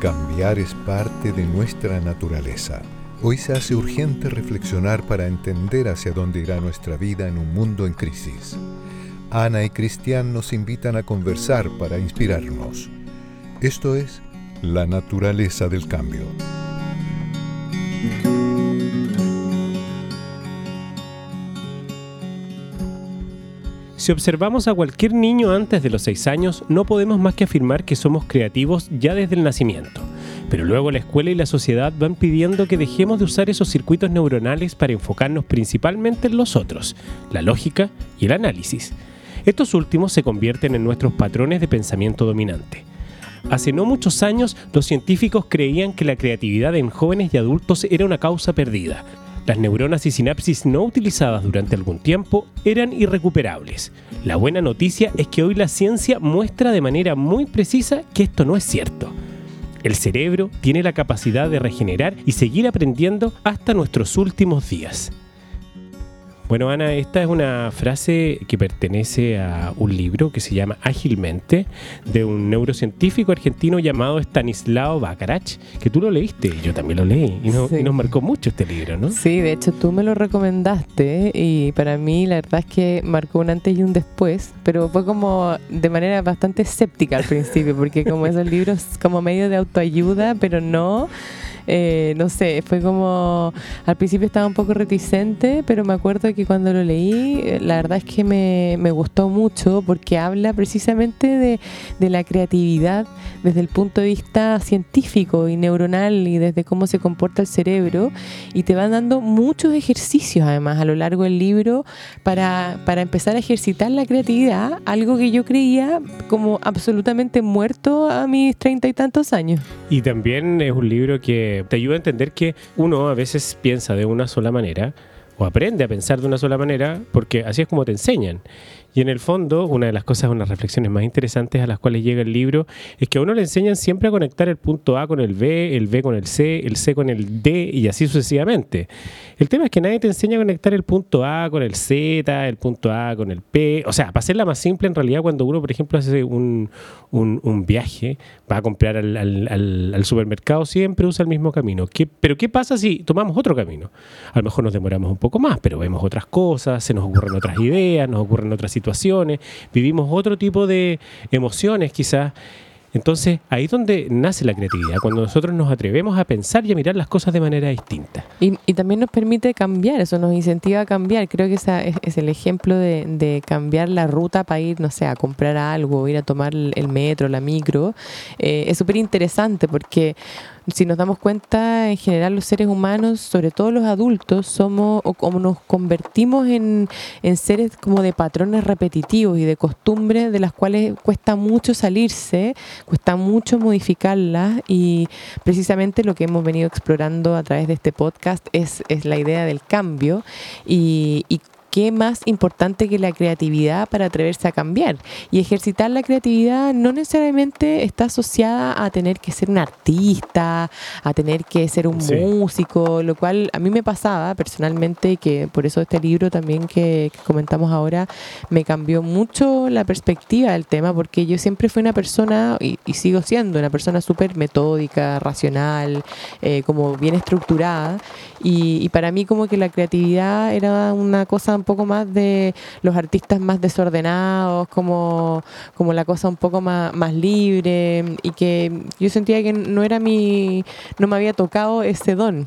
cambiar es parte de nuestra naturaleza. Hoy se hace urgente reflexionar para entender hacia dónde irá nuestra vida en un mundo en crisis. Ana y Cristian nos invitan a conversar para inspirarnos. Esto es la naturaleza del cambio. Si observamos a cualquier niño antes de los 6 años, no podemos más que afirmar que somos creativos ya desde el nacimiento. Pero luego la escuela y la sociedad van pidiendo que dejemos de usar esos circuitos neuronales para enfocarnos principalmente en los otros, la lógica y el análisis. Estos últimos se convierten en nuestros patrones de pensamiento dominante. Hace no muchos años, los científicos creían que la creatividad en jóvenes y adultos era una causa perdida. Las neuronas y sinapsis no utilizadas durante algún tiempo eran irrecuperables. La buena noticia es que hoy la ciencia muestra de manera muy precisa que esto no es cierto. El cerebro tiene la capacidad de regenerar y seguir aprendiendo hasta nuestros últimos días. Bueno, Ana, esta es una frase que pertenece a un libro que se llama Ágilmente, de un neurocientífico argentino llamado Stanislao Bacarach, que tú lo leíste, yo también lo leí, y, nos marcó mucho este libro, ¿no? Sí, de hecho tú me lo recomendaste y para mí la verdad es que marcó un antes y un después, pero fue como de manera bastante escéptica al principio, porque como esos libros como medio de autoayuda, pero no eh, no sé, fue como, al principio estaba un poco reticente, pero me acuerdo que cuando lo leí, eh, la verdad es que me, gustó mucho porque habla precisamente de, de, la creatividad desde el punto de vista científico y neuronal y desde cómo se comporta el cerebro y te van dando muchos ejercicios además a lo largo del libro para, para empezar a ejercitar la creatividad, algo que yo creía como absolutamente muerto a mis treinta y tantos años. Y también es un libro que te ayuda a entender que uno a veces piensa de una sola manera o aprende a pensar de una sola manera porque así es como te enseñan. Y en el fondo, una de las cosas, unas reflexiones más interesantes a las cuales llega el libro, es que a uno le enseñan siempre a conectar el punto A con el B, el B con el C, el C con el D y así sucesivamente. El tema es que nadie te enseña a conectar el punto A con el Z, el punto A con el P. O sea, para hacerla más simple, en realidad, cuando uno, por ejemplo, hace un, viaje, va a comprar al, supermercado, siempre usa el mismo camino. ¿Qué, pero ¿qué pasa si tomamos otro camino? A lo mejor nos demoramos un poco más, pero vemos otras cosas, se nos ocurren otras ideas, nos ocurren otras situaciones, vivimos otro tipo de emociones quizás. Entonces, ahí es donde nace la creatividad, cuando nosotros nos atrevemos a pensar y a mirar las cosas de manera distinta. Y, también nos permite cambiar, eso nos incentiva a cambiar. Creo que ese es, el ejemplo de, cambiar la ruta para ir, no sé, a comprar algo, ir a tomar el metro, la micro. Eh, es súper interesante porque si nos damos cuenta, en general los seres humanos, sobre todo los adultos, somos o como nos convertimos en, seres como de patrones repetitivos y de costumbres de las cuales cuesta mucho salirse, cuesta mucho modificarlas y precisamente lo que hemos venido explorando a través de este podcast es, es la idea del cambio y, y qué más importante que la creatividad para atreverse a cambiar. Y ejercitar la creatividad no necesariamente está asociada a tener que ser un artista, a tener que ser un músico, lo cual a mí me pasaba personalmente, que por eso este libro también que, comentamos ahora me cambió mucho la perspectiva del tema, porque yo siempre fui una persona, y, sigo siendo una persona súper metódica, racional, eh, como bien estructurada, y, y para mí como que la creatividad era una cosa un poco más de los artistas más desordenados, como, como la cosa un poco más, más libre y que yo sentía que no era mi, no me había tocado ese don.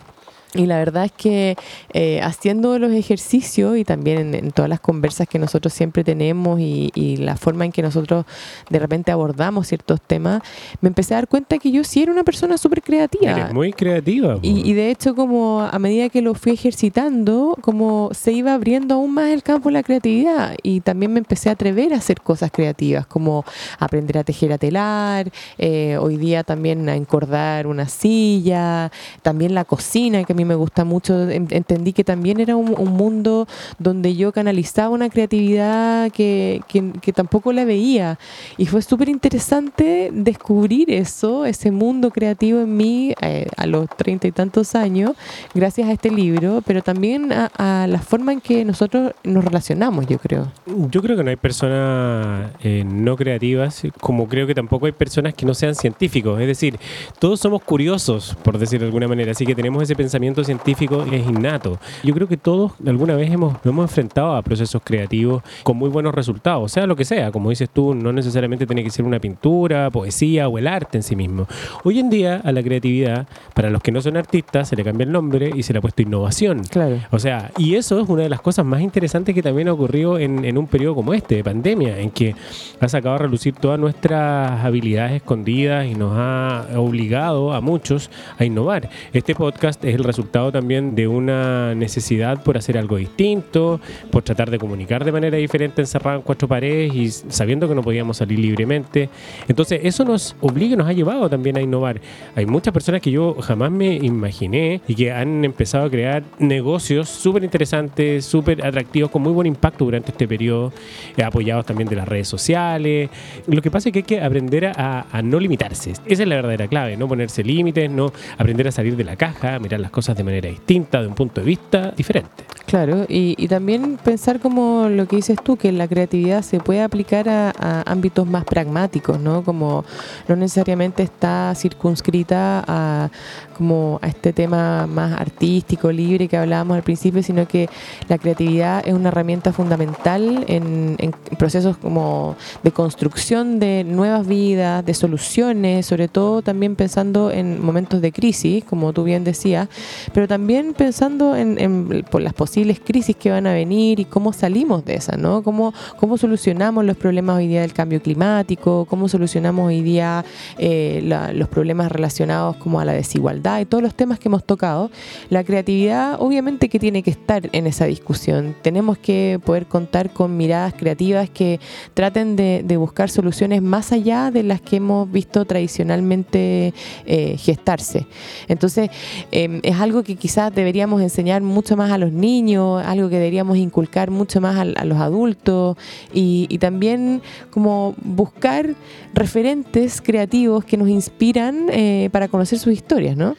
Y la verdad es que eh, haciendo los ejercicios y también en, todas las conversas que nosotros siempre tenemos y, la forma en que nosotros de repente abordamos ciertos temas, me empecé a dar cuenta que yo sí era una persona súper creativa. Eres muy creativa. Y, y, de hecho como a medida que lo fui ejercitando, como se iba abriendo aún más el campo de la creatividad y también me empecé a atrever a hacer cosas creativas, como aprender a tejer a telar, eh, hoy día también a encordar una silla, también la cocina, que a me gusta mucho. Entendí que también era un, mundo donde yo canalizaba una creatividad que, que, tampoco la veía. Y fue súper interesante descubrir eso, ese mundo creativo en mí eh, a los treinta y tantos años, gracias a este libro, pero también a, a, la forma en que nosotros nos relacionamos, yo creo. Yo creo que no hay personas eh, no creativas, como creo que tampoco hay personas que no sean científicos. Es decir, todos somos curiosos, por decir de alguna manera, así que tenemos ese pensamiento científico es innato. Yo creo que todos alguna vez hemos, nos hemos enfrentado a procesos creativos con muy buenos resultados, sea lo que sea, como dices tú, no necesariamente tiene que ser una pintura, poesía o el arte en sí mismo. Hoy en día a la creatividad, para los que no son artistas, se le cambia el nombre y se le ha puesto innovación. Claro. O sea, y eso es una de las cosas más interesantes que también ha ocurrido en, en un periodo como este, de pandemia, en que ha sacado a relucir todas nuestras habilidades escondidas y nos ha obligado a muchos a innovar. Este podcast es el resultado también de una necesidad por hacer algo distinto, por tratar de comunicar de manera diferente encerrado en cuatro paredes y sabiendo que no podíamos salir libremente. Entonces eso nos obliga, nos ha llevado también a innovar. Hay muchas personas que yo jamás me imaginé y que han empezado a crear negocios súper interesantes, súper atractivos, con muy buen impacto durante este periodo, eh, apoyados también de las redes sociales. Lo que pasa es que hay que aprender a, no limitarse. Esa es la verdadera clave, no ponerse límites, no aprender a salir de la caja, mirar las cosas de manera distinta, de un punto de vista diferente. Claro, y, también pensar como lo que dices tú, que la creatividad se puede aplicar a, ámbitos más pragmáticos, ¿no? Como no necesariamente está circunscrita a como a este tema más artístico, libre que hablábamos al principio, sino que la creatividad es una herramienta fundamental en, procesos como de construcción de nuevas vidas, de soluciones, sobre todo también pensando en momentos de crisis, como tú bien decías, pero también pensando en, las posibles crisis que van a venir y cómo salimos de esas, ¿no? Cómo, cómo solucionamos los problemas hoy día del cambio climático, cómo solucionamos hoy día eh, los problemas relacionados como a la desigualdad y todos los temas que hemos tocado. La creatividad obviamente que tiene que estar en esa discusión. Tenemos que poder contar con miradas creativas que traten de, buscar soluciones más allá de las que hemos visto tradicionalmente eh, gestarse. Entonces, em, es algo que quizás deberíamos enseñar mucho más a los niños, algo que deberíamos inculcar mucho más a, los adultos y, y también como buscar referentes creativos que nos inspiran eh, para conocer sus historias, ¿no?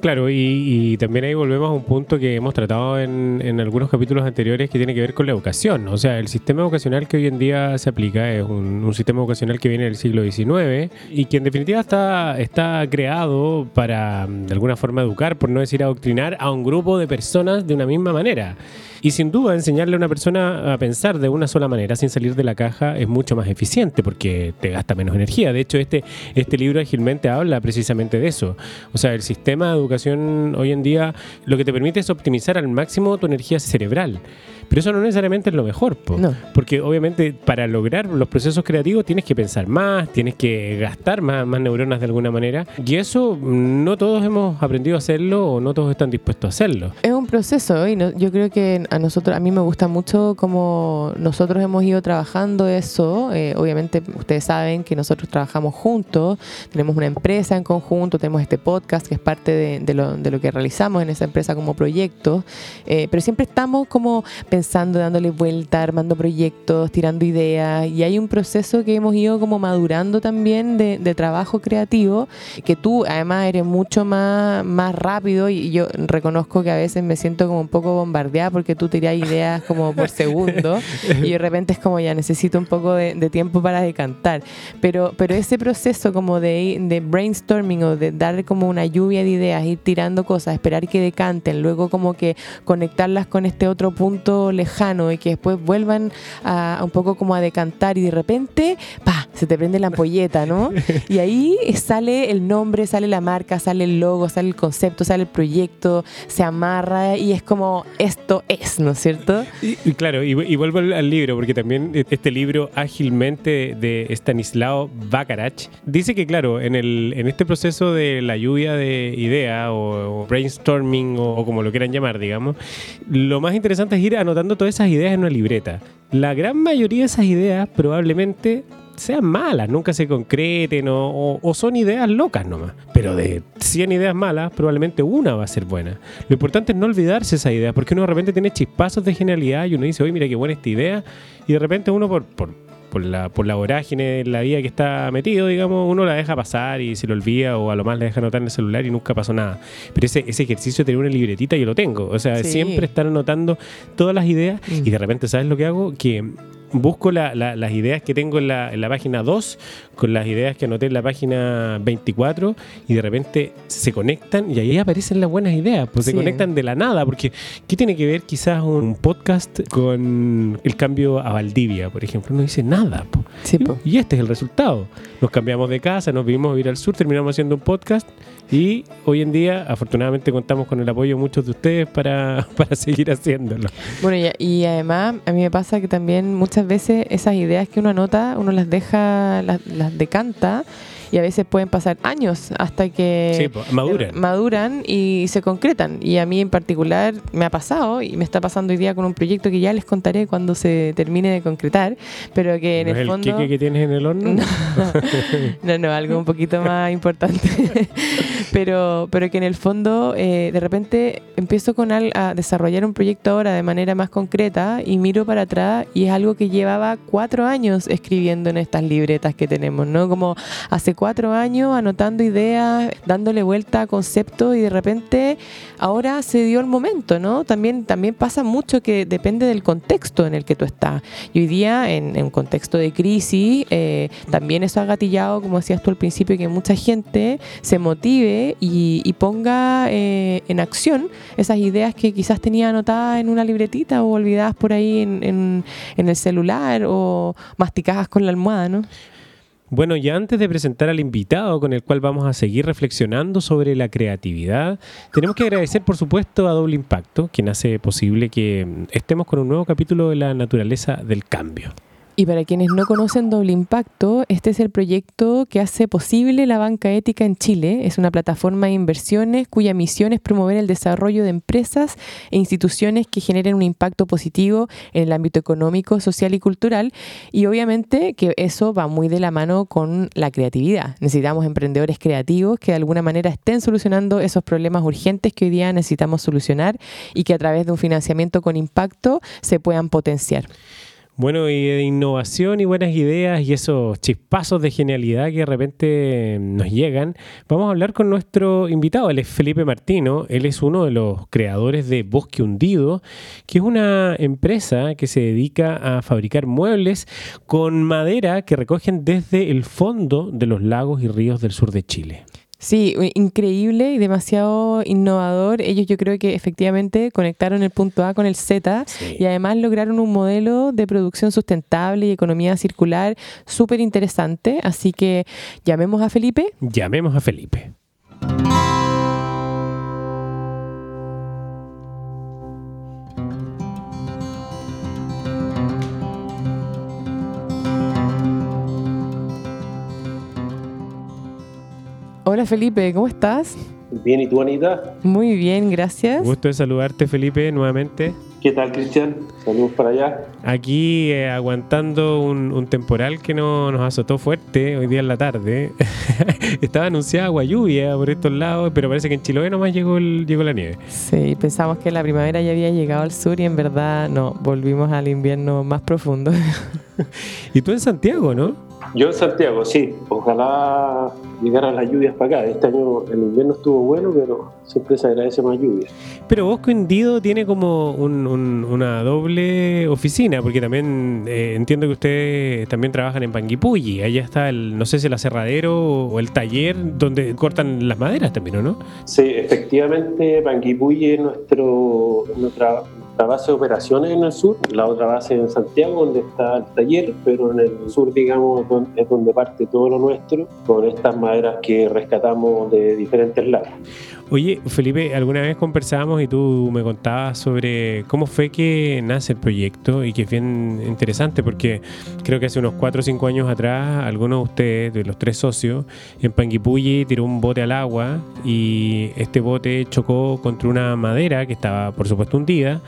Claro, y, también ahí volvemos a un punto que hemos tratado en, algunos capítulos anteriores que tiene que ver con la educación. O sea, el sistema educacional que hoy en día se aplica es un, sistema educacional que viene del siglo XIX y que en definitiva está, está creado para de alguna forma educar, por no decir adoctrinar, a un grupo de personas de una misma manera. Y sin duda, enseñarle a una persona a pensar de una sola manera sin salir de la caja es mucho más eficiente porque te gasta menos energía. De hecho, este, este libro agilmente habla precisamente de eso. O sea, el sistema de educación hoy en día lo que te permite es optimizar al máximo tu energía cerebral. Pero eso no necesariamente es lo mejor, porque obviamente para lograr los procesos creativos tienes que pensar más, tienes que gastar más, más neuronas de alguna manera. Y eso no todos hemos aprendido a hacerlo o no todos están dispuestos a hacerlo. Es un proceso y yo creo que a nosotros, a mí me gusta mucho como nosotros hemos ido trabajando eso. Eh, obviamente ustedes saben que nosotros trabajamos juntos, tenemos una empresa en conjunto, tenemos este podcast que es parte de, lo, de lo, que realizamos en esa empresa como proyecto, eh, pero siempre estamos como pensando dándole vuelta, armando proyectos, tirando ideas. Y hay un proceso que hemos ido como madurando también de, trabajo creativo, que tú además eres mucho más, más rápido y yo reconozco que a veces me siento como un poco bombardeada porque tú tiras ideas como por segundo y de repente es como ya necesito un poco de, tiempo para decantar. Pero, pero ese proceso como de, de brainstorming o de dar como una lluvia de ideas, ir tirando cosas, esperar que decanten, luego como que conectarlas con este otro punto lejano y que después vuelvan a, un poco como a decantar y de repente, pa, se te prende la ampolleta, ¿no? Y ahí sale el nombre, sale la marca, sale el logo, sale el concepto, sale el proyecto, se amarra y es como esto es, ¿no es cierto? Y, claro, y, vuelvo al, libro, porque también este libro ágilmente de Stanislao Bakarach dice que, claro, en, el, en este proceso de la lluvia de idea o, brainstorming o como lo quieran llamar, digamos, lo más interesante es ir anotando todas esas ideas en una libreta. La gran mayoría de esas ideas probablemente sean malas, nunca se concreten o, o, son ideas locas nomás. Pero de 100 ideas malas, probablemente una va a ser buena. Lo importante es no olvidarse esa idea, porque uno de repente tiene chispazos de genialidad y uno dice, oye, mira qué buena esta idea, y de repente uno por, por por la, por la vorágine la vida que está metido, digamos, uno la deja pasar y se lo olvida o a lo más la deja anotar en el celular y nunca pasó nada. Pero ese, ese ejercicio de tener una libretita yo lo tengo. O sea, siempre estar anotando todas las ideas y mm. de repente, ¿sabes lo que hago? Que busco las ideas que tengo en la, en la página 2 con las ideas que anoté en la página 24 y de repente se conectan y ahí aparecen las buenas ideas, pues se conectan de la nada, porque ¿qué tiene que ver quizás un podcast con el cambio a Valdivia, por ejemplo? No dice nada. Y, este es el resultado. Nos cambiamos de casa, nos vimos a ir al sur, terminamos haciendo un podcast y hoy en día, afortunadamente, contamos con el apoyo de muchos de ustedes para, para seguir haciéndolo. Bueno, y, además, a mí me pasa que también muchas veces esas ideas que uno anota, uno las deja, las, las decanta y a veces pueden pasar años hasta que maduran. maduran y se concretan. Y a mí en particular me ha pasado y me está pasando hoy día con un proyecto que ya les contaré cuando se termine de concretar, pero que en el, fondo... que tienes en el horno? No, no, algo un poquito más importante. Pero, pero que en el fondo eh, de repente empiezo con a desarrollar un proyecto ahora de manera más concreta y miro para atrás y es algo que llevaba cuatro años escribiendo en estas libretas que tenemos, ¿no? Como hace cuatro años anotando ideas, dándole vuelta a conceptos y de repente ahora se dio el momento, ¿no? También, también pasa mucho que depende del contexto en el que tú estás. Y hoy día, en, un contexto de crisis, eh, también eso ha gatillado, como decías tú al principio, que mucha gente se motive y, ponga eh, en acción esas ideas que quizás tenía anotadas en una libretita o olvidadas por ahí en, el celular o masticadas con la almohada, ¿no? Bueno, ya antes de presentar al invitado con el cual vamos a seguir reflexionando sobre la creatividad, tenemos que agradecer por supuesto a Doble Impacto, quien hace posible que estemos con un nuevo capítulo de la naturaleza del cambio. Y para quienes no conocen Doble Impacto, este es el proyecto que hace posible la banca ética en Chile. Es una plataforma de inversiones cuya misión es promover el desarrollo de empresas e instituciones que generen un impacto positivo en el ámbito económico, social y cultural. Y obviamente que eso va muy de la mano con la creatividad. Necesitamos emprendedores creativos que de alguna manera estén solucionando esos problemas urgentes que hoy día necesitamos solucionar y que a través de un financiamiento con impacto se puedan potenciar. Bueno, y de innovación y buenas ideas y esos chispazos de genialidad que de repente nos llegan, vamos a hablar con nuestro invitado. Él es Felipe Martino, él es uno de los creadores de Bosque Hundido, que es una empresa que se dedica a fabricar muebles con madera que recogen desde el fondo de los lagos y ríos del sur de Chile. Sí, increíble y demasiado innovador. Ellos yo creo que efectivamente conectaron el punto A con el Z y además lograron un modelo de producción sustentable y economía circular súper interesante. Así que llamemos a Felipe. Llamemos a Felipe. Hola Felipe, ¿cómo estás? Bien, ¿y tú Anita? Muy bien, gracias. Gusto de saludarte Felipe nuevamente. ¿Qué tal Cristian? Saludos para allá. Aquí eh, aguantando un, temporal que no, nos azotó fuerte hoy día en la tarde. Estaba anunciada agua lluvia por estos lados, pero parece que en Chiloé nomás llegó, llegó la nieve. Sí, pensamos que la primavera ya había llegado al sur y en verdad no, volvimos al invierno más profundo. y tú en Santiago, ¿no? Yo en Santiago, sí. Ojalá llegaran las lluvias para acá. Este año el invierno estuvo bueno, pero siempre se agradece más lluvia. Pero Bosco Hendido tiene como una doble oficina, porque también eh, entiendo que ustedes también trabajan en Panguipulli. Allá está el, no sé si el aserradero o el taller donde cortan las maderas también, ¿o no? Sí, efectivamente, Panguipulli es nuestro, nuestra base de operaciones en el sur, la otra base en Santiago, donde está el taller, pero en el sur, digamos, es donde parte todo lo nuestro, con estas maderas que rescatamos de diferentes lados. Oye, Felipe, alguna vez conversábamos y tú me contabas sobre cómo fue que nace el proyecto y que es bien interesante porque creo que hace unos 4 o 5 años atrás, algunos de ustedes, de los tres socios, en Panguipulli tiró un bote al agua y este bote chocó contra una madera que estaba, por supuesto, hundida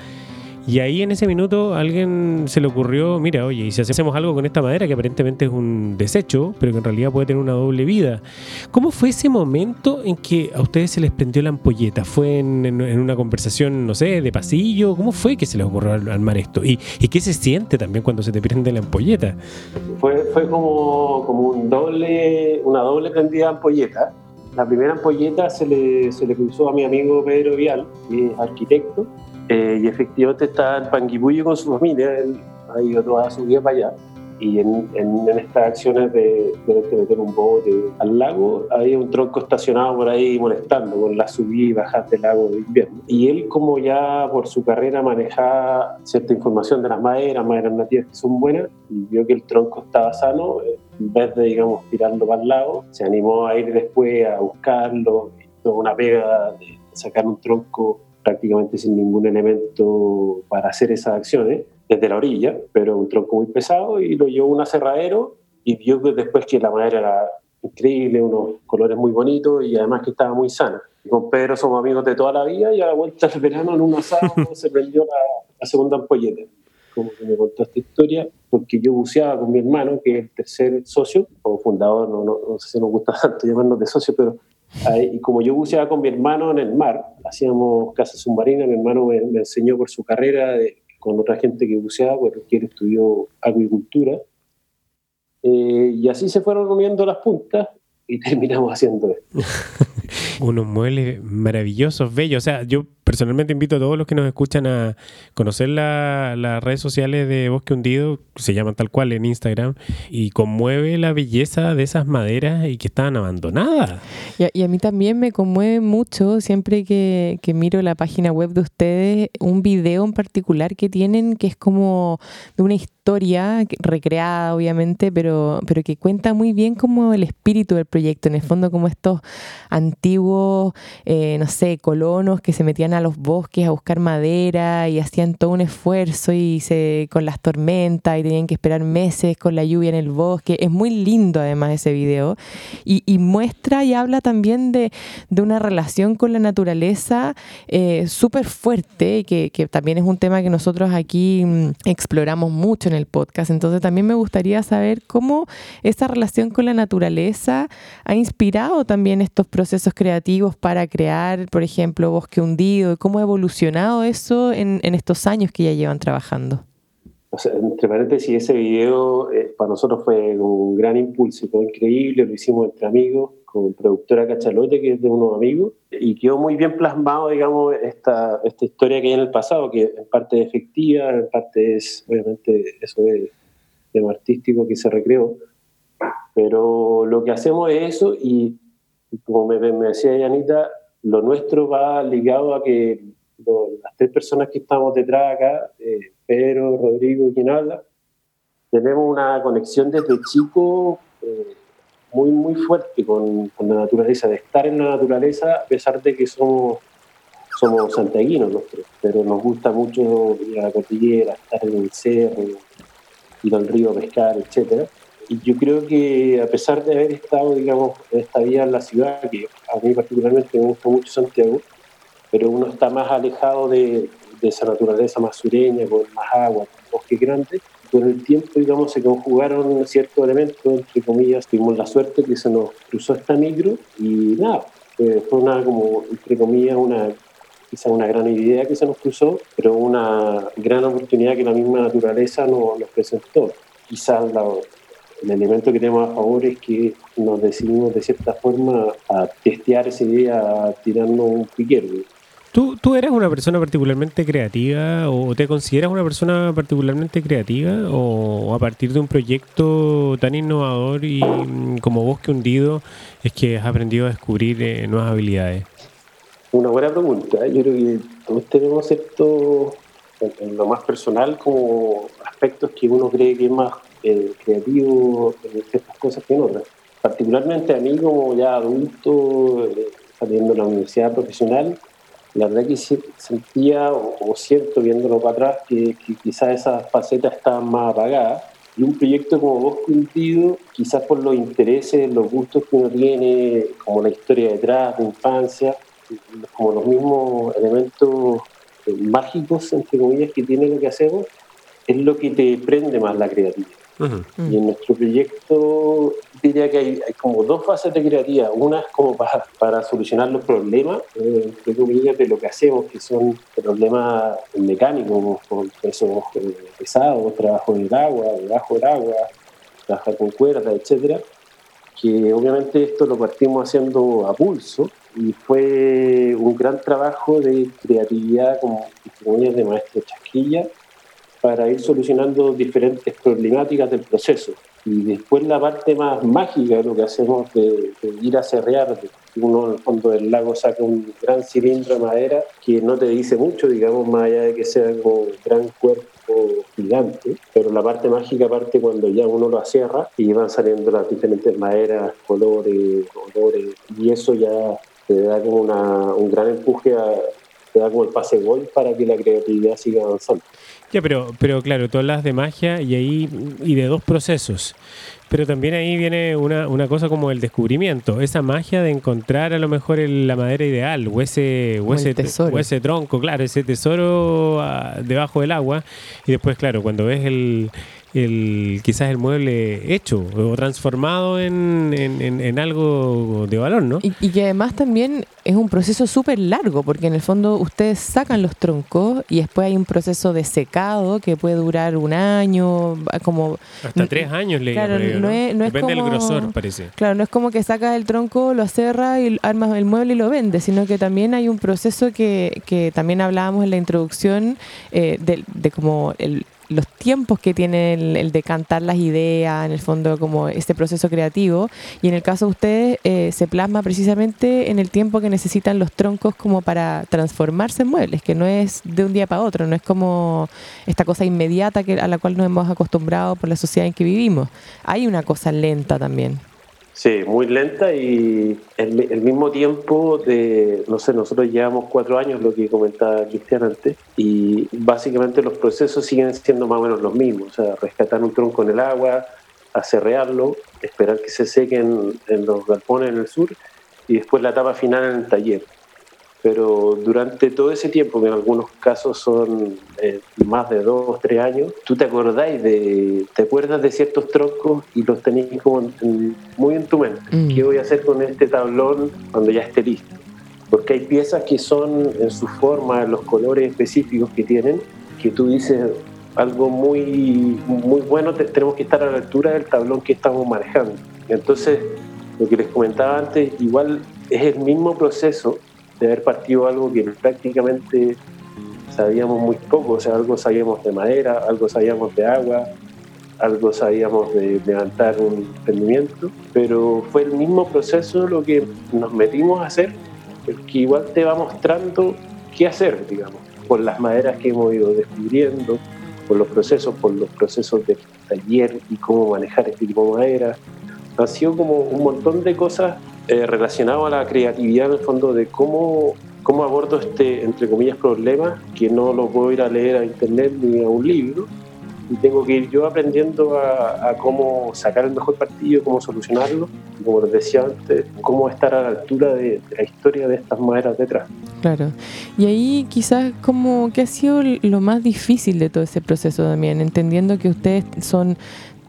Y ahí en ese minuto alguien se le ocurrió, mira, oye, y si hacemos algo con esta madera que aparentemente es un desecho, pero que en realidad puede tener una doble vida. ¿Cómo fue ese momento en que a ustedes se les prendió la ampolleta? ¿Fue en, una conversación, no sé, de pasillo? ¿Cómo fue que se les ocurrió armar esto? ¿Y, qué se siente también cuando se te prende la ampolleta? Fue, fue como, como un doble, una doble prendida ampolleta. La primera ampolleta se le, se le cruzó a mi amigo Pedro Vial, que es arquitecto, eh, y efectivamente está en Panguipulli con su familia, él ha ido toda su vida para allá. Y en, en, estas acciones de, de, meter un bote al lago, había un tronco estacionado por ahí molestando con las subidas y bajadas del lago de invierno. Y él, como ya por su carrera manejaba cierta información de las maderas, maderas nativas que son buenas, y vio que el tronco estaba sano, en vez de, digamos, tirarlo para el lago, se animó a ir después a buscarlo, hizo una pega de sacar un tronco prácticamente sin ningún elemento para hacer esas acciones desde la orilla, pero un tronco muy pesado y lo llevó un aserradero y vio después que la madera era increíble, unos colores muy bonitos y además que estaba muy sana. Y con Pedro somos amigos de toda la vida y a la vuelta del verano en un asado se prendió la, segunda ampolleta. Como que me contó esta historia, porque yo buceaba con mi hermano, que es el tercer socio, o fundador, no, no, no sé si nos gusta tanto llamarnos de socio, pero y como yo buceaba con mi hermano en el mar, hacíamos casa submarina, mi hermano me, enseñó por su carrera con otra gente que buceaba, porque él estudió agricultura. Eh, y así se fueron comiendo las puntas y terminamos haciendo esto. Unos muebles maravillosos, bellos. O sea, yo personalmente invito a todos los que nos escuchan a conocer las redes sociales de Bosque Hundido, se llaman tal cual en Instagram, y conmueve la belleza de esas maderas y que estaban abandonadas. Y a, mí también me conmueve mucho siempre que, miro la página web de ustedes, un video en particular que tienen que es como de una historia recreada obviamente, pero, pero que cuenta muy bien como el espíritu del proyecto, en el fondo como estos antiguos, eh, no sé, colonos que se metían a los bosques a buscar madera y hacían todo un esfuerzo y se con las tormentas y tenían que esperar meses con la lluvia en el bosque. Es muy lindo además ese video y, muestra y habla también de, una relación con la naturaleza eh, súper fuerte, que, que también es un tema que nosotros aquí mm, exploramos mucho en el podcast. Entonces también me gustaría saber cómo esa relación con la naturaleza ha inspirado también estos procesos creativos para crear, por ejemplo, Bosque Hundido cómo ha evolucionado eso en, estos años que ya llevan trabajando. entre paréntesis, ese video eh, para nosotros fue un gran impulso, fue increíble, lo hicimos entre amigos, con productora Cachalote, que es de unos amigos, y quedó muy bien plasmado, digamos, esta, esta historia que hay en el pasado, que en parte es efectiva, en parte es, obviamente, eso de, de artístico que se recreó, pero lo que hacemos es eso, y como me, me decía Yanita, lo nuestro va ligado a que las tres personas que estamos detrás acá, eh, Pedro, Rodrigo y quien habla, tenemos una conexión desde chico eh, muy, muy fuerte con, la naturaleza, de estar en la naturaleza a pesar de que somos, somos santiaguinos pero nos gusta mucho ir a la cordillera, estar en el cerro, ir al río a pescar, etcétera. Y yo creo que a pesar de haber estado, digamos, esta vida en la ciudad, que a mí particularmente me gusta mucho Santiago, pero uno está más alejado de, de esa naturaleza más sureña, con más agua, con bosque grande, con el tiempo, digamos, se conjugaron ciertos elementos, entre comillas, tuvimos la suerte que se nos cruzó esta micro y nada, fue una como, entre comillas, una quizá una gran idea que se nos cruzó, pero una gran oportunidad que la misma naturaleza nos, nos presentó. Quizás la, el elemento que tenemos a favor es que nos decidimos de cierta forma a testear esa idea tirando un piquero. ¿Tú, ¿Tú eres una persona particularmente creativa o te consideras una persona particularmente creativa o a partir de un proyecto tan innovador y mm, como Bosque Hundido es que has aprendido a descubrir eh, nuevas habilidades? Una buena pregunta. Yo creo que todos tenemos cierto, en lo más personal, como aspectos que uno cree que es más eh, creativo en ciertas cosas que en otras. Particularmente a mí como ya adulto, eh, saliendo de la universidad profesional, la verdad que sentía, o, siento viéndolo para atrás, que, quizás esas facetas estaban más apagadas. Y un proyecto como Bosque Hundido, quizás por los intereses, los gustos que uno tiene, como la historia detrás, de infancia, como los mismos elementos mágicos, entre comillas, que tiene lo que hacemos, es lo que te prende más la creatividad. Y en nuestro proyecto diría que hay, como dos fases de creatividad. Una es como para, para solucionar los problemas, eh, entre comillas, de lo que hacemos, que son problemas mecánicos, por pesos eh, pesados, trabajo en el agua, debajo del agua, trabajar con cuerdas, etcétera. Que obviamente esto lo partimos haciendo a pulso y fue un gran trabajo de creatividad, como, como de maestro Chasquilla para ir solucionando diferentes problemáticas del proceso. Y después la parte más mágica de lo que hacemos de, ir a cerrear, uno en el fondo del lago saca un gran cilindro de madera que no te dice mucho, digamos, más allá de que sea un gran cuerpo gigante, pero la parte mágica parte cuando ya uno lo cierra y van saliendo las diferentes maderas, colores, olores, y eso ya te da como un gran empuje a, te da como el pase gol para que la creatividad siga avanzando. Ya, pero, pero claro, tú hablas de magia y ahí y de dos procesos. Pero también ahí viene una, una cosa como el descubrimiento, esa magia de encontrar a lo mejor la madera ideal o ese, o ese, o ese tronco, claro, ese tesoro ah, debajo del agua. Y después, claro, cuando ves el, el, quizás el mueble hecho o transformado en, en, algo de valor, ¿no? Y, que además también es un proceso súper largo, porque en el fondo ustedes sacan los troncos y después hay un proceso de secado que puede durar un año, como... Hasta tres años, le claro, no, Es, Depende del grosor, parece. Claro, no es como que sacas el tronco, lo acerras y armas el mueble y lo vendes, sino que también hay un proceso que, que también hablábamos en la introducción eh, de, de como el los tiempos que tiene el, de cantar las ideas, en el fondo como este proceso creativo. Y en el caso de ustedes eh, se plasma precisamente en el tiempo que necesitan los troncos como para transformarse en muebles, que no es de un día para otro, no es como esta cosa inmediata que, a la cual nos hemos acostumbrado por la sociedad en que vivimos. Hay una cosa lenta también. Sí, muy lenta y el, mismo tiempo de, no sé, nosotros llevamos cuatro años, lo que comentaba Cristian antes, y básicamente los procesos siguen siendo más o menos los mismos, o sea, rescatar un tronco en el agua, acerrearlo, esperar que se sequen en los galpones en el sur y después la etapa final en el taller pero durante todo ese tiempo, que en algunos casos son eh, más de dos, tres años, tú te acordáis de, te acuerdas de ciertos troncos y los tenéis como muy en tu mente. Mm. ¿Qué voy a hacer con este tablón cuando ya esté listo? Porque hay piezas que son en su forma, en los colores específicos que tienen, que tú dices algo muy, muy bueno, tenemos que estar a la altura del tablón que estamos manejando. Entonces, lo que les comentaba antes, igual es el mismo proceso de haber partido algo que prácticamente sabíamos muy poco, o sea, algo sabíamos de madera, algo sabíamos de agua, algo sabíamos de levantar un emprendimiento, pero fue el mismo proceso lo que nos metimos a hacer, que igual te va mostrando qué hacer, digamos, por las maderas que hemos ido descubriendo, por los procesos, por los procesos de taller y cómo manejar este tipo de madera. Ha sido como un montón de cosas eh, relacionado a la creatividad en el fondo de cómo, cómo abordo este, entre comillas, problema que no lo puedo ir a leer a internet ni a un libro y tengo que ir yo aprendiendo a, cómo sacar el mejor partido, cómo solucionarlo, como les decía antes, cómo estar a la altura de, de, la historia de estas maderas detrás. Claro. Y ahí quizás como, ¿qué ha sido lo más difícil de todo ese proceso también? Entendiendo que ustedes son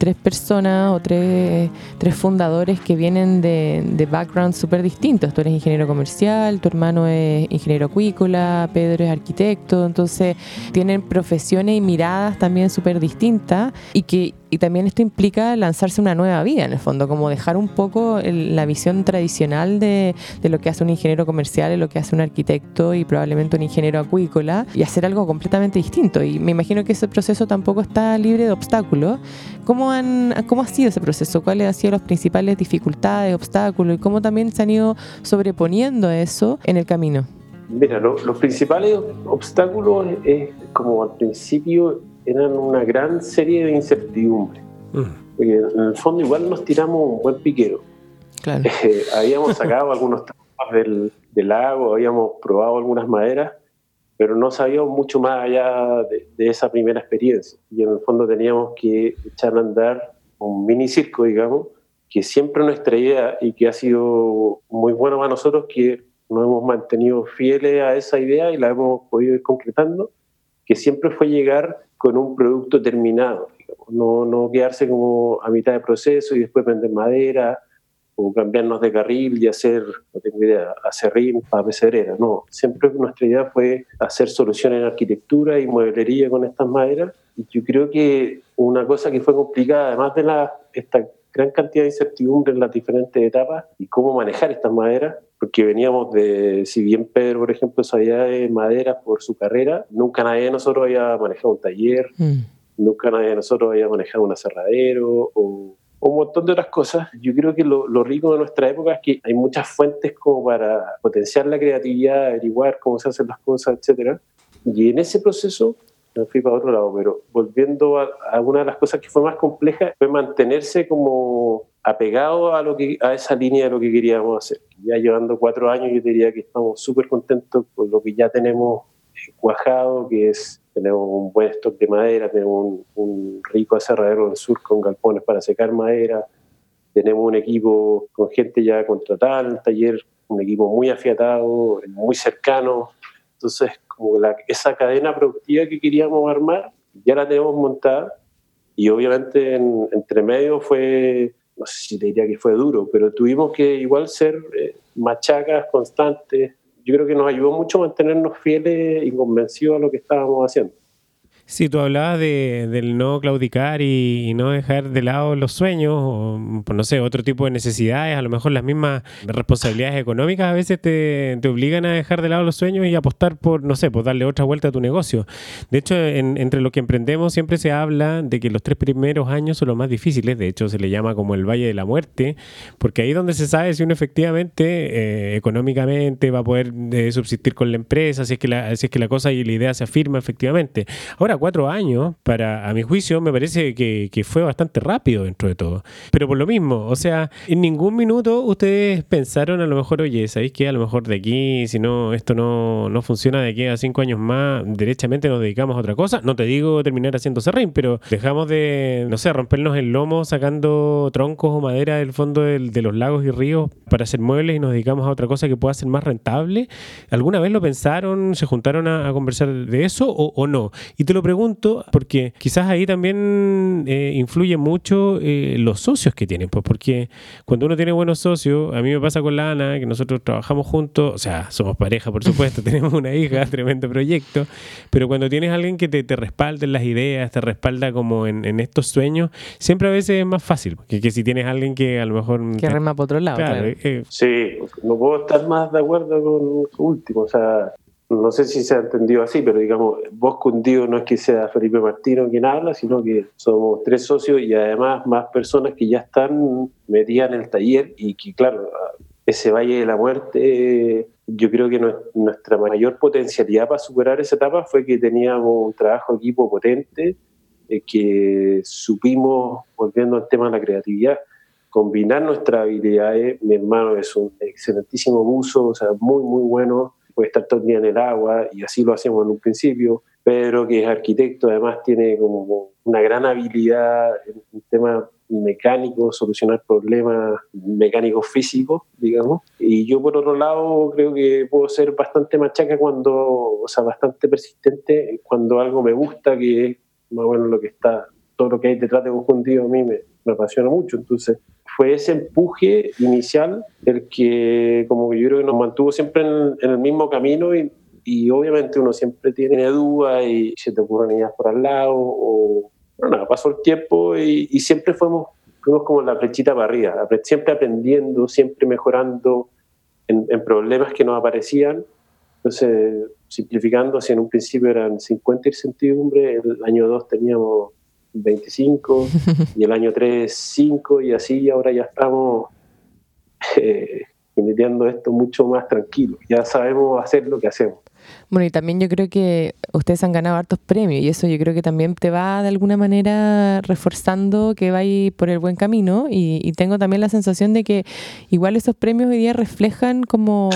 tres personas o tres, tres fundadores que vienen de, de backgrounds súper distintos. Tú eres ingeniero comercial, tu hermano es ingeniero acuícola, Pedro es arquitecto, entonces tienen profesiones y miradas también súper distintas y que y también esto implica lanzarse una nueva vida, en el fondo, como dejar un poco la visión tradicional de, de, lo que hace un ingeniero comercial y lo que hace un arquitecto y probablemente un ingeniero acuícola y hacer algo completamente distinto. Y me imagino que ese proceso tampoco está libre de obstáculos. ¿Cómo, han, cómo ha sido ese proceso? ¿Cuáles han sido las principales dificultades, obstáculos y cómo también se han ido sobreponiendo a eso en el camino? Mira, los principales obstáculos es como al principio eran una gran serie de incertidumbres. Mm. Porque en el fondo igual nos tiramos un buen piquero. Eh, habíamos sacado algunos tramos del, del, lago, habíamos probado algunas maderas, pero no sabíamos mucho más allá de, esa primera experiencia. Y en el fondo teníamos que echar a andar un mini circo, digamos, que siempre nuestra idea y que ha sido muy bueno para nosotros, que nos hemos mantenido fieles a esa idea y la hemos podido ir concretando, que siempre fue llegar con un producto terminado, no, no quedarse como a mitad de proceso y después vender madera o cambiarnos de carril y hacer, no tengo idea, rin para pecerera. No, siempre nuestra idea fue hacer soluciones en arquitectura y mueblería con estas maderas. Y yo creo que una cosa que fue complicada, además de la, esta gran cantidad de incertidumbre en las diferentes etapas y cómo manejar estas maderas, porque veníamos de, si bien Pedro, por ejemplo, sabía de madera por su carrera, nunca nadie de nosotros había manejado un taller, mm. nunca nadie de nosotros había manejado un aserradero o un montón de otras cosas. Yo creo que lo, rico de nuestra época es que hay muchas fuentes como para potenciar la creatividad, averiguar cómo se hacen las cosas, etc. Y en ese proceso me fui para otro lado, pero volviendo a, una de las cosas que fue más compleja fue mantenerse como apegado a lo que a esa línea de lo que queríamos hacer. Ya llevando cuatro años yo diría que estamos súper contentos con lo que ya tenemos cuajado, que es tenemos un buen stock de madera, tenemos un, rico aserradero del sur con galpones para secar madera, tenemos un equipo con gente ya contratada en el taller, un equipo muy afiatado, muy cercano. Entonces, como esa cadena productiva que queríamos armar, ya la tenemos montada y obviamente entre medio fue, no sé si te diría que fue duro, pero tuvimos que igual ser eh, machacas constantes, yo creo que nos ayudó mucho a mantenernos fieles y convencidos a lo que estábamos haciendo. Sí, tú hablabas de, del no claudicar y, no dejar de lado los sueños o, pues, no sé, otro tipo de necesidades, a lo mejor las mismas responsabilidades económicas a veces te, obligan a dejar de lado los sueños y apostar por, no sé, por darle otra vuelta a tu negocio. De hecho, entre lo que emprendemos siempre se habla de que los tres primeros años son los más difíciles, de hecho se le llama como el Valle de la Muerte, porque ahí es donde se sabe si uno efectivamente eh, económicamente va a poder eh, subsistir con la empresa, si es, que la, si es que la cosa y la idea se afirma efectivamente. Ahora, cuatro años, para, a mi juicio, me parece que, fue bastante rápido dentro de todo. Pero por lo mismo, o sea, en ningún minuto ustedes pensaron a lo mejor, oye, ¿sabéis que a lo mejor de aquí, si no, esto no, no funciona de aquí a cinco años más, derechamente nos dedicamos a otra cosa? No te digo terminar haciendo serrín, pero dejamos de, no sé, rompernos el lomo sacando troncos o madera del fondo de los lagos y ríos para hacer muebles y nos dedicamos a otra cosa que pueda ser más rentable. ¿Alguna vez lo pensaron? ¿Se juntaron a, conversar de eso o, o no? Y te lo pregunto porque quizás ahí también eh, influye mucho eh, los socios que tienen, pues porque cuando uno tiene buenos socios, a mí me pasa con la Ana, que nosotros trabajamos juntos, o sea, somos pareja, por supuesto, tenemos una hija, tremendo proyecto, pero cuando tienes a alguien que te, te respalda en las ideas, te respalda como en, estos sueños, siempre a veces es más fácil, que, que si tienes a alguien que a lo mejor... Que rema por otro lado. Claro, eh, sí, no puedo estar más de acuerdo con, con último, o sea no sé si se ha entendido así, pero digamos, vos Cundido no es que sea Felipe Martino quien habla, sino que somos tres socios y además más personas que ya están metidas en el taller y que, claro, ese Valle de la Muerte, yo creo que nuestra mayor potencialidad para superar esa etapa fue que teníamos un trabajo equipo potente, eh, que supimos, volviendo al tema de la creatividad, combinar nuestras habilidades. Mi hermano es un excelentísimo buzo, o sea, muy, muy bueno puede estar todo el día en el agua y así lo hacemos en un principio. Pedro, que es arquitecto, además tiene como una gran habilidad en temas mecánicos, solucionar problemas mecánicos físicos, digamos. Y yo, por otro lado, creo que puedo ser bastante machaca cuando, o sea, bastante persistente cuando algo me gusta, que es más bueno lo que está, todo lo que hay detrás de un a mí me, me apasiona mucho. Entonces, fue ese empuje inicial el que como que yo creo que nos mantuvo siempre en, el mismo camino y, obviamente uno siempre tiene dudas y se te ocurren ideas por al lado o bueno, nada, pasó el tiempo y, siempre fuimos, fuimos como la flechita para arriba, siempre aprendiendo, siempre mejorando en, en problemas que nos aparecían. Entonces, simplificando, si en un principio eran 50 incertidumbres, el año 2 teníamos 25 y el año 3 5 y así ahora ya estamos eh, esto mucho más tranquilo, ya sabemos hacer lo que hacemos. Bueno, y también yo creo que ustedes han ganado hartos premios y eso yo creo que también te va de alguna manera reforzando que vais por el buen camino. Y, tengo también la sensación de que igual esos premios hoy día reflejan como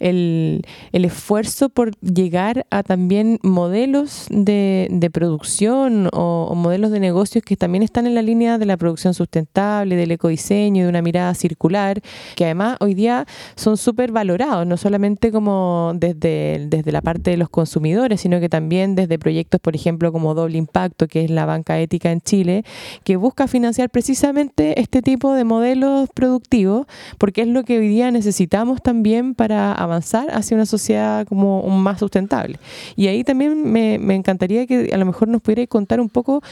el, esfuerzo por llegar a también modelos de, producción o, modelos de negocios que también están en la línea de la producción sustentable, del ecodiseño, de una mirada circular, que además hoy día son súper valorados, no solamente como desde, desde la parte de los consumidores, sino que también desde proyectos, por ejemplo, como Doble Impacto, que es la banca ética en Chile, que busca financiar precisamente este tipo de modelos productivos, porque es lo que hoy día necesitamos también para avanzar hacia una sociedad como más sustentable. Y ahí también me, encantaría que a lo mejor nos pudiera contar un poco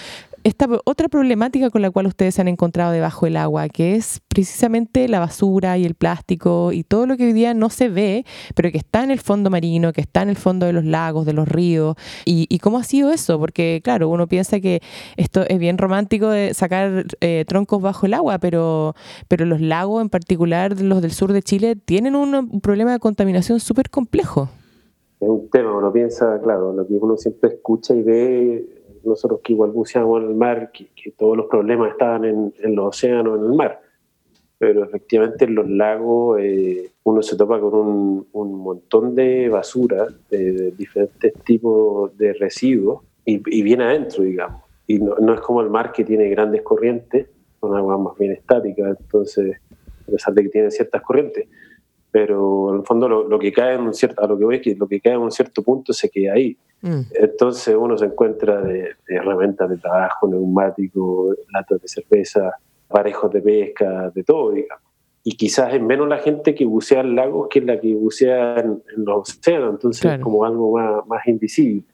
esta otra problemática con la cual ustedes se han encontrado debajo del agua, que es precisamente la basura y el plástico y todo lo que hoy día no se ve, pero que está en el fondo marino, que está en el fondo de los lagos, de los ríos. ¿Y, cómo ha sido eso? Porque, claro, uno piensa que esto es bien romántico de sacar eh, troncos bajo el agua, pero, pero los lagos, en particular los del sur de Chile, tienen un, problema de contaminación súper complejo. Es un tema, uno piensa, claro, lo que uno siempre escucha y ve nosotros que igual buceamos en el mar, que, todos los problemas estaban en, los océanos, en el mar. Pero efectivamente en los lagos eh, uno se topa con un, montón de basura, de, diferentes tipos de residuos, y, viene adentro, digamos. Y no, es como el mar que tiene grandes corrientes, son aguas más bien estáticas, entonces, a pesar de que tiene ciertas corrientes pero en el fondo lo, que cae en un cierto, a lo que voy es que lo que cae en un cierto punto se queda ahí. Mm. Entonces uno se encuentra de, herramientas de trabajo, neumáticos, latas de cerveza, parejos de pesca, de todo, digamos. Y quizás es menos la gente que bucea en lagos que la que bucea en, los océanos, entonces es como algo más, más invisible.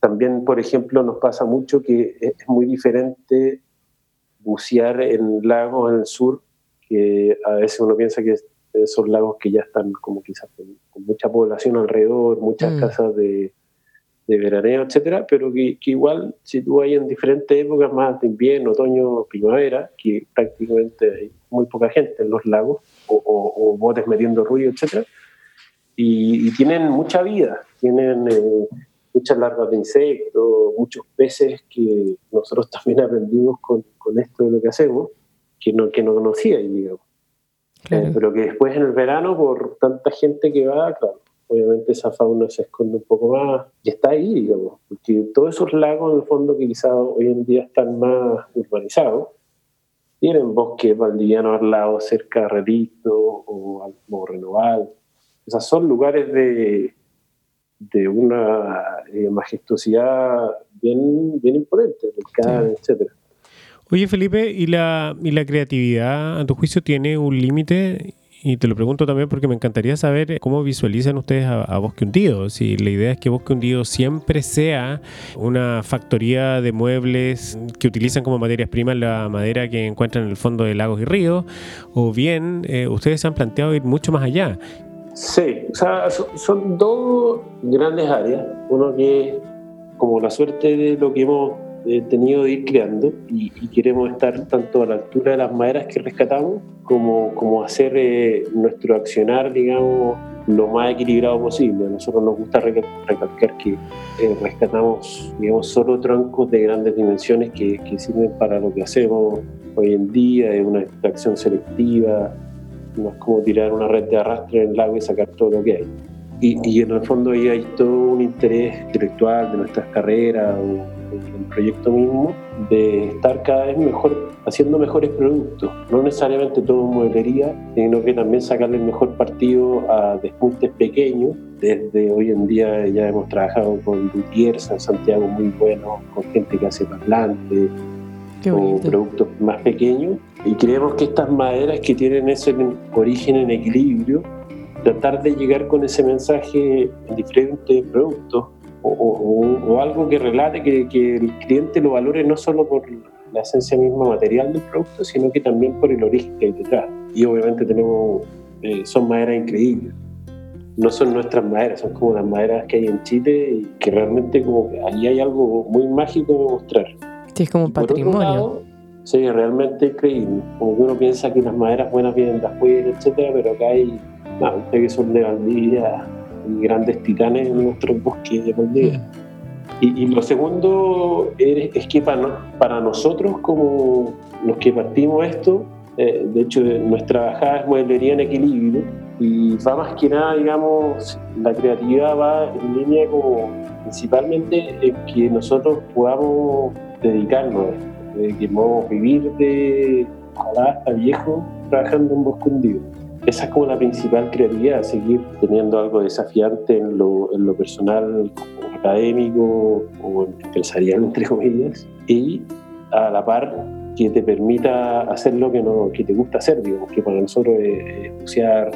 También, por ejemplo, nos pasa mucho que es muy diferente bucear en lagos en el sur, que a veces uno piensa que son lagos que ya están como quizás con, mucha población alrededor, muchas mm. casas de, de, veraneo, etcétera, pero que, igual si tú hay en diferentes épocas, más de invierno, otoño, primavera, que prácticamente hay muy poca gente en los lagos, o, botes metiendo ruido, etcétera, y, tienen mucha vida, tienen eh, muchas larvas de insectos, muchos peces que nosotros también aprendimos con, con esto de lo que hacemos, que no, que no conocía, digamos. Eh, pero que después en el verano, por tanta gente que va, claro, obviamente esa fauna se esconde un poco más y está ahí, digamos, porque todos esos lagos en el fondo que quizás hoy en día están más urbanizados, tienen bosques valdivianos al lado, cerca de Relito o, o Renoval. O sea, son lugares de, de una eh, majestuosidad bien, bien imponente, volcán, etcétera. Oye, Felipe, ¿y la, ¿y la creatividad, a tu juicio, tiene un límite? Y te lo pregunto también porque me encantaría saber cómo visualizan ustedes a, Bosque Hundido. Si la idea es que Bosque Hundido siempre sea una factoría de muebles que utilizan como materias primas la madera que encuentran en el fondo de lagos y ríos, o bien eh, ustedes se han planteado ir mucho más allá. Sí, o sea, son, dos grandes áreas. Uno que, como la suerte de lo que hemos tenido de ir creando y, queremos estar tanto a la altura de las maderas que rescatamos como, como hacer eh, nuestro accionar, digamos, lo más equilibrado posible. A nosotros nos gusta recalcar que eh, rescatamos, digamos, solo troncos de grandes dimensiones que, que sirven para lo que hacemos hoy en día, es una extracción selectiva, no es como tirar una red de arrastre en el lago y sacar todo lo que hay. Y, y en el fondo ahí hay todo un interés intelectual de nuestras carreras el proyecto mismo, de estar cada vez mejor, haciendo mejores productos, no necesariamente todo mueblería, sino que también sacarle el mejor partido a despuntes pequeños. Desde hoy en día ya hemos trabajado con Gutiérrez en Santiago muy bueno, con gente que hace parlantes, o productos más pequeños. Y creemos que estas maderas que tienen ese origen en equilibrio, tratar de llegar con ese mensaje en diferentes productos o, algo que relate que, el cliente lo valore no solo por la esencia misma material del producto, sino que también por el origen que hay detrás. Y obviamente tenemos, eh, son maderas increíbles. No son nuestras maderas, son como las maderas que hay en Chile y que realmente como que ahí hay algo muy mágico de mostrar. Sí, es como un patrimonio. sí, realmente increíble. Como que uno piensa que las maderas buenas vienen de afuera, etcétera, pero acá hay, no, que son de Valdivia, grandes titanes en nuestros bosques de Moldavia. Y, lo segundo es, que para, nosotros, como los que partimos esto, eh, de hecho, nuestra bajada es mueblería en equilibrio y va más que nada, digamos, la creatividad va en línea como principalmente en que nosotros podamos dedicarnos esto, que podamos vivir de ojalá hasta viejo trabajando en bosque hundido. Esa es como la principal creatividad, seguir teniendo algo desafiante en lo, en lo personal académico o empresarial, entre comillas, y a la par que te permita hacer lo que, no, que te gusta hacer, digamos, que para nosotros es bucear,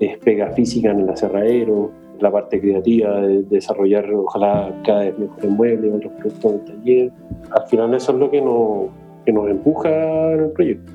es pega física en el aserradero, la parte creativa de, desarrollar ojalá cada vez mejores muebles, otros productos del taller. Al final eso es lo que nos, que nos empuja en el proyecto.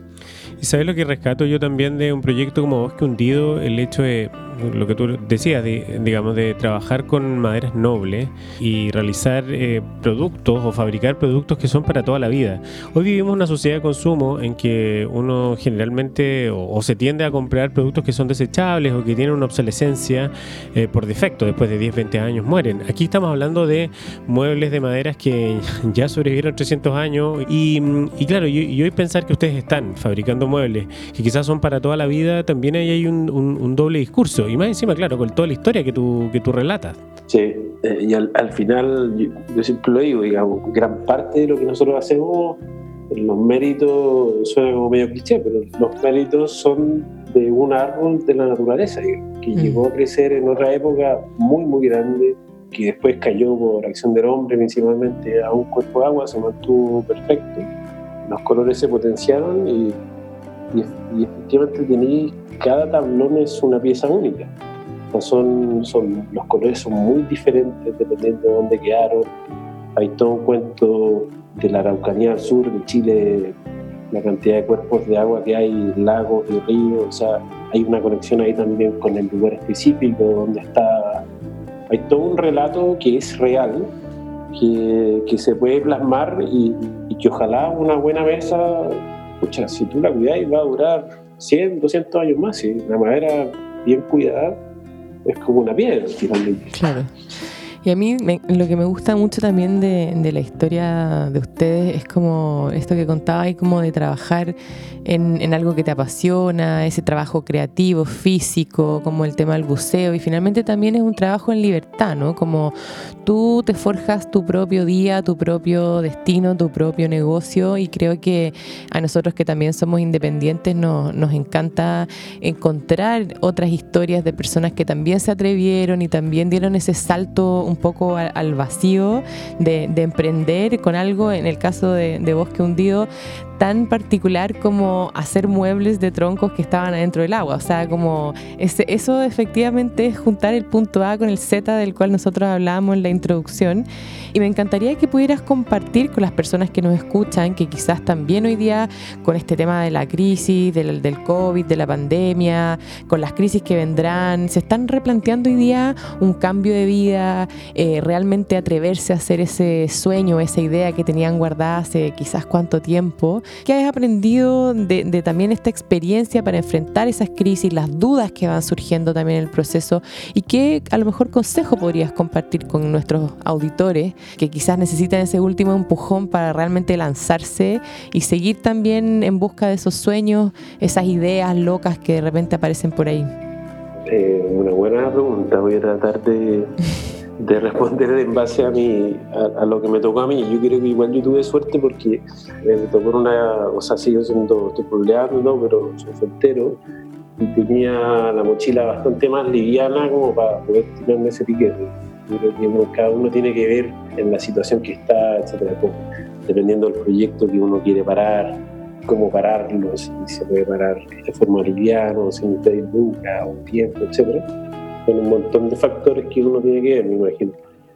¿Y sabes lo que rescato yo también de un proyecto como Bosque Hundido? El hecho de lo que tú decías, digamos, de trabajar con maderas nobles y realizar eh, productos o fabricar productos que son para toda la vida. Hoy vivimos una sociedad de consumo en que uno generalmente o, se tiende a comprar productos que son desechables o que tienen una obsolescencia eh, por defecto, después de 10, 20 años mueren. Aquí estamos hablando de muebles de maderas que ya sobrevivieron 300 años y, claro, y, hoy pensar que ustedes están fabricando muebles que quizás son para toda la vida, también ahí hay un doble discurso y más encima, claro, con toda la historia que tú, que tú relatas. Sí, eh, y al, final, yo, siempre lo digo, digamos, gran parte de lo que nosotros hacemos, los méritos, suena como medio cliché, pero los méritos son de un árbol de la naturaleza, que mm. llegó a crecer en otra época muy, muy grande, que después cayó por acción del hombre principalmente a un cuerpo de agua, se mantuvo perfecto, los colores se potenciaron y, y, efectivamente tenéis cada tablón es una pieza única. son, son, los colores son muy diferentes dependiendo de dónde quedaron. Hay todo un cuento de la Araucanía al sur de Chile, la cantidad de cuerpos de agua que hay, lagos y ríos, o sea, hay una conexión ahí también con el lugar específico donde está. Hay todo un relato que es real, que, que se puede plasmar y, y, que ojalá una buena mesa, si tú la cuidáis va a durar 100, 200 años más. Y la madera bien cuidada es como una piedra, finalmente. Claro. Y a mí lo que me gusta mucho también de, de, la historia de ustedes es como esto que contaba y como de trabajar en, en, algo que te apasiona, ese trabajo creativo, físico, como el tema del buceo y finalmente también es un trabajo en libertad, ¿no? Como tú te forjas tu propio día, tu propio destino, tu propio negocio y creo que a nosotros que también somos independientes nos, nos encanta encontrar otras historias de personas que también se atrevieron y también dieron ese salto un poco al, vacío de, emprender con algo, en el caso de, de Bosque Hundido, tan particular como hacer muebles de troncos que estaban adentro del agua. O sea, como ese, eso efectivamente es juntar el punto A con el Z del cual nosotros hablábamos en la introducción. Y me encantaría que pudieras compartir con las personas que nos escuchan, que quizás también hoy día con este tema de la crisis, del, del COVID, de la pandemia, con las crisis que vendrán, se están replanteando hoy día un cambio de vida, eh, realmente atreverse a hacer ese sueño, esa idea que tenían guardada hace quizás cuánto tiempo ¿Qué has aprendido de, también esta experiencia para enfrentar esas crisis, las dudas que van surgiendo también en el proceso? ¿Y qué a lo mejor consejo podrías compartir con nuestros auditores que quizás necesitan ese último empujón para realmente lanzarse y seguir también en busca de esos sueños, esas ideas locas que de repente aparecen por ahí? Eh, una buena pregunta. Voy a tratar de de responder en base a, mi, a, lo que me tocó a mí. Yo creo que igual yo tuve suerte porque me tocó una, o sea, sigo siendo, estoy problemando, pero soy soltero y tenía la mochila bastante más liviana como para poder tirarme ese piquete. Yo creo que cada uno tiene que ver en la situación que está, etcétera, dependiendo del proyecto que uno quiere parar, cómo pararlo, si se puede parar de forma liviana, o sin pedir nunca, o tiempo, etcétera con un montón de factores que uno tiene que ver, me imagino.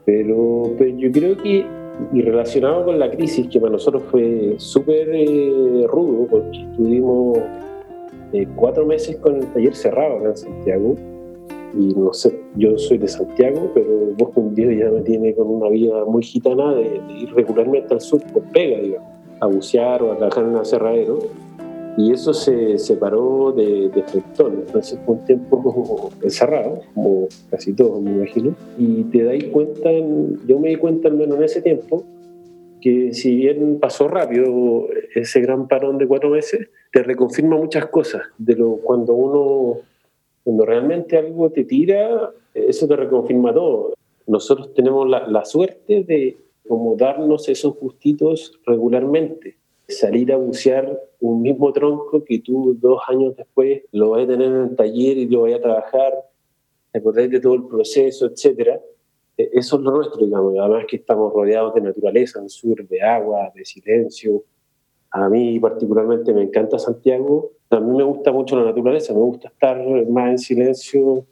Pero, pero yo creo que, y relacionado con la crisis, que para nosotros fue súper eh, rudo, porque estuvimos eh, cuatro meses con el taller cerrado acá en Santiago, y no sé, yo soy de Santiago, pero vos un día ya me tiene con una vida muy gitana de, ir regularmente al sur por pega, digamos, a bucear o a trabajar en el aserradero. Y eso se separó de, de Entonces fue un tiempo encerrado, como casi todos me imagino, y te dais cuenta, yo me di cuenta al menos en ese tiempo, que si bien pasó rápido ese gran parón de cuatro meses, te reconfirma muchas cosas. De lo cuando uno, cuando realmente algo te tira, eso te reconfirma todo. Nosotros tenemos la, la suerte de como darnos esos gustitos regularmente salir a bucear un mismo tronco que tú dos años después lo vas a tener en el taller y lo vas a trabajar, acordáis de todo el proceso, etcétera. E, eso es lo nuestro, digamos. Además que estamos rodeados de naturaleza, en sur, de agua, de silencio. A mí particularmente me encanta Santiago. A mí me gusta mucho la naturaleza, me gusta estar más en silencio,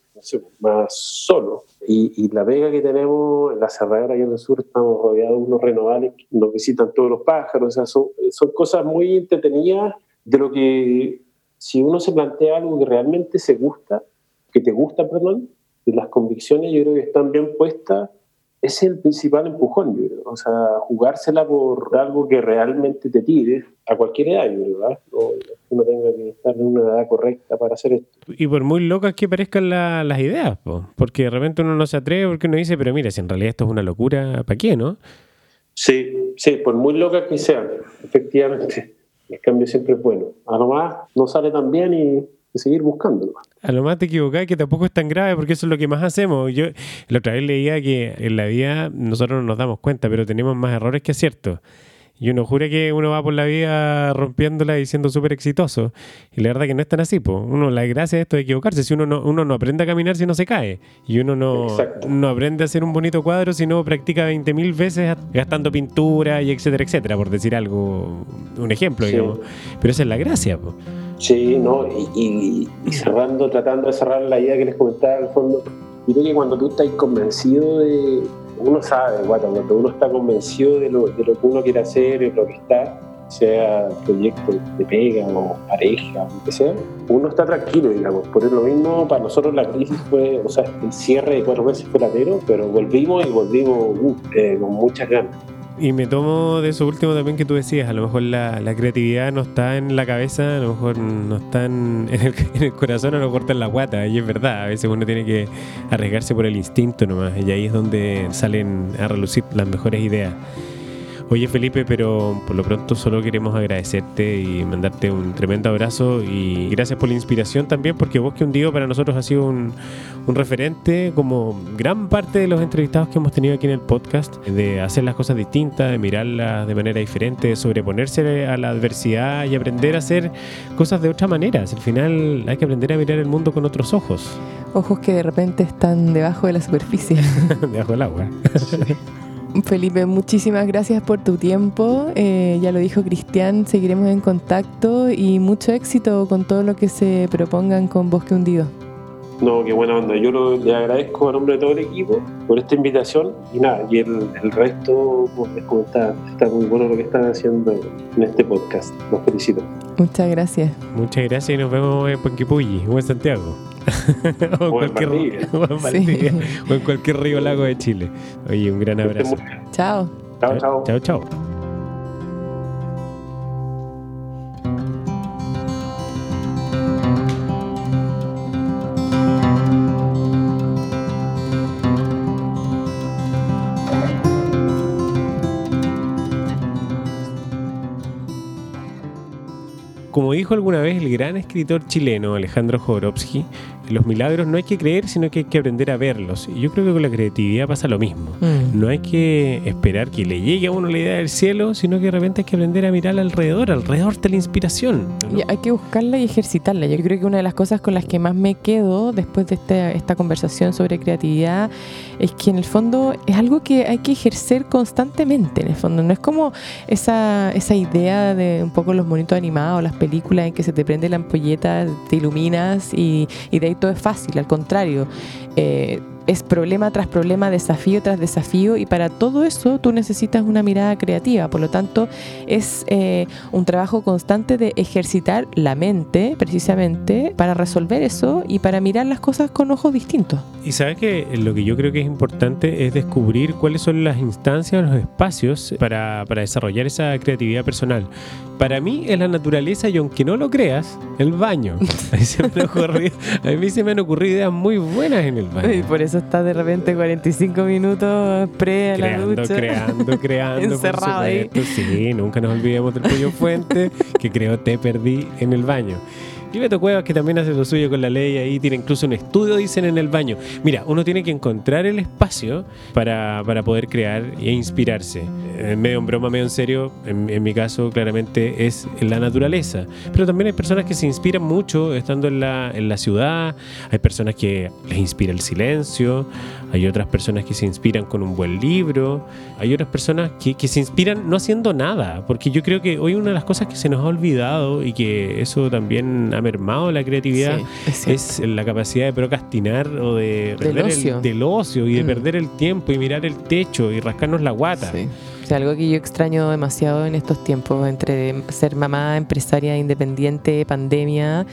más solo. Y, la vega que tenemos en la cerradera aquí en el sur, estamos rodeados de unos renovales que nos visitan todos los pájaros. O sea, son, son cosas muy entretenidas de lo que si uno se plantea algo que realmente se gusta, que te gusta, perdón, y las convicciones yo creo que están bien puestas, es el principal empujón, yo creo. O sea, jugársela por algo que realmente te tire a cualquier edad, yo creo, ¿verdad? No, uno tenga que estar en una edad correcta para hacer esto. Y por muy locas que parezcan las ideas, porque de repente uno no se atreve porque uno dice, pero mira, si en realidad esto es una locura, ¿para qué, no? Sí, sí, por muy locas que sean, efectivamente. El cambio siempre es bueno. A lo más no sale tan bien y y seguir buscándolo. A lo más te equivocás que tampoco es tan grave porque eso es lo que más hacemos. Yo la otra vez leía que en la vida nosotros no nos damos cuenta, pero tenemos más errores que aciertos. Y uno jura que uno va por la vida rompiéndola y siendo súper exitoso. Y la verdad que no es tan así. Po. Uno, la gracia de esto es equivocarse. Si uno no, uno no aprende a caminar si no se cae. Y uno no, no aprende a hacer un bonito cuadro si no practica 20.000 veces gastando pintura y etcétera, etcétera, por decir algo, un ejemplo, digamos. Pero esa es la gracia. Po. Sí, ¿no? Y, cerrando, tratando de cerrar la idea que les comentaba al fondo, yo creo que cuando tú estás convencido de, uno sabe, cuando uno está convencido de lo, de lo que uno quiere hacer, y lo que está, sea proyecto de pega o pareja, lo que sea, uno está tranquilo, digamos. Por lo mismo, para nosotros la crisis fue, o sea, el cierre de cuatro meses fue latero, pero volvimos y volvimos uh, eh, con muchas ganas. Y me tomo de eso último también que tú decías, a lo mejor la, creatividad no está en la cabeza, a lo mejor no está en el, corazón, a lo mejor en la guata, y es verdad, a veces uno tiene que arriesgarse por el instinto nomás, y ahí es donde salen a relucir las mejores ideas. Oye Felipe, pero por lo pronto solo queremos agradecerte y mandarte un tremendo abrazo y gracias por la inspiración también, porque Bosque Hundido para nosotros ha sido un, referente como gran parte de los entrevistados que hemos tenido aquí en el podcast, de hacer las cosas distintas, de mirarlas de manera diferente, de sobreponerse a la adversidad y aprender a hacer cosas de otra manera. Al final hay que aprender a mirar el mundo con otros ojos. Ojos que de repente están debajo de la superficie. debajo del agua. Felipe, muchísimas gracias por tu tiempo. Eh, ya lo dijo Cristian, seguiremos en contacto y mucho éxito con todo lo que se propongan con Bosque Hundido. No, qué buena onda. Yo le agradezco a nombre de todo el equipo por esta invitación y nada, y el, resto, como les comentaba, está muy bueno lo que están haciendo en este podcast. Los felicito. Muchas gracias. Muchas gracias y nos vemos en Panquipulli o en Santiago. o, en cualquier, o en cualquier río lago de Chile. Oye, un gran abrazo. Chao. Chao, chao. Chao, chao. Como dijo alguna vez el gran escritor chileno Alejandro Jodorowsky, los milagros no hay que creer, sino que hay que aprender a verlos. Y yo creo que con la creatividad pasa lo mismo. Mm. No hay que esperar que le llegue a uno la idea del cielo, sino que de repente hay que aprender a mirar alrededor, alrededor de la inspiración. Y hay que buscarla y ejercitarla. Yo creo que una de las cosas con las que más me quedo después de este, esta conversación sobre creatividad es que en el fondo es algo que hay que ejercer constantemente. En el fondo, no es como esa, esa idea de un poco los monitos animados, las películas en que se te prende la ampolleta, te iluminas y, y de ahí es fácil, al contrario. Eh, es problema tras problema, desafío tras desafío y para todo eso tú necesitas una mirada creativa. Por lo tanto, es eh, un trabajo constante de ejercitar la mente precisamente para resolver eso y para mirar las cosas con ojos distintos. Y sabes que lo que yo creo que es importante es descubrir cuáles son las instancias, los espacios para, para desarrollar esa creatividad personal Para mí es la naturaleza y aunque no lo creas, el baño. A mí se me han ocurrido, a mí se me han ocurrido ideas muy buenas en el baño. Y por eso está de repente 45 minutos pre a la creando, ducha. creando, creando. por Encerrado ahí. Sí, nunca nos olvidemos del pollo fuente que creo te perdí en el baño. Y Cuevas, que también hace lo suyo con la ley, ahí tiene incluso un estudio, dicen, en el baño. Mira, uno tiene que encontrar el espacio para, para poder crear e inspirarse. Eh, medio en broma, medio en serio, en, en mi caso, claramente es en la naturaleza. Pero también hay personas que se inspiran mucho estando en la, en la ciudad, hay personas que les inspira el silencio, hay otras personas que se inspiran con un buen libro, hay otras personas que, que se inspiran no haciendo nada, porque yo creo que hoy una de las cosas que se nos ha olvidado y que eso también ha mermado la creatividad Sí, es la capacidad de procrastinar o de Del perder el- ocio. del ocio y de Mm. perder el tiempo y mirar el techo y rascarnos la guata. Sí. Algo que yo extraño demasiado en estos tiempos, entre ser mamá, empresaria independiente, pandemia,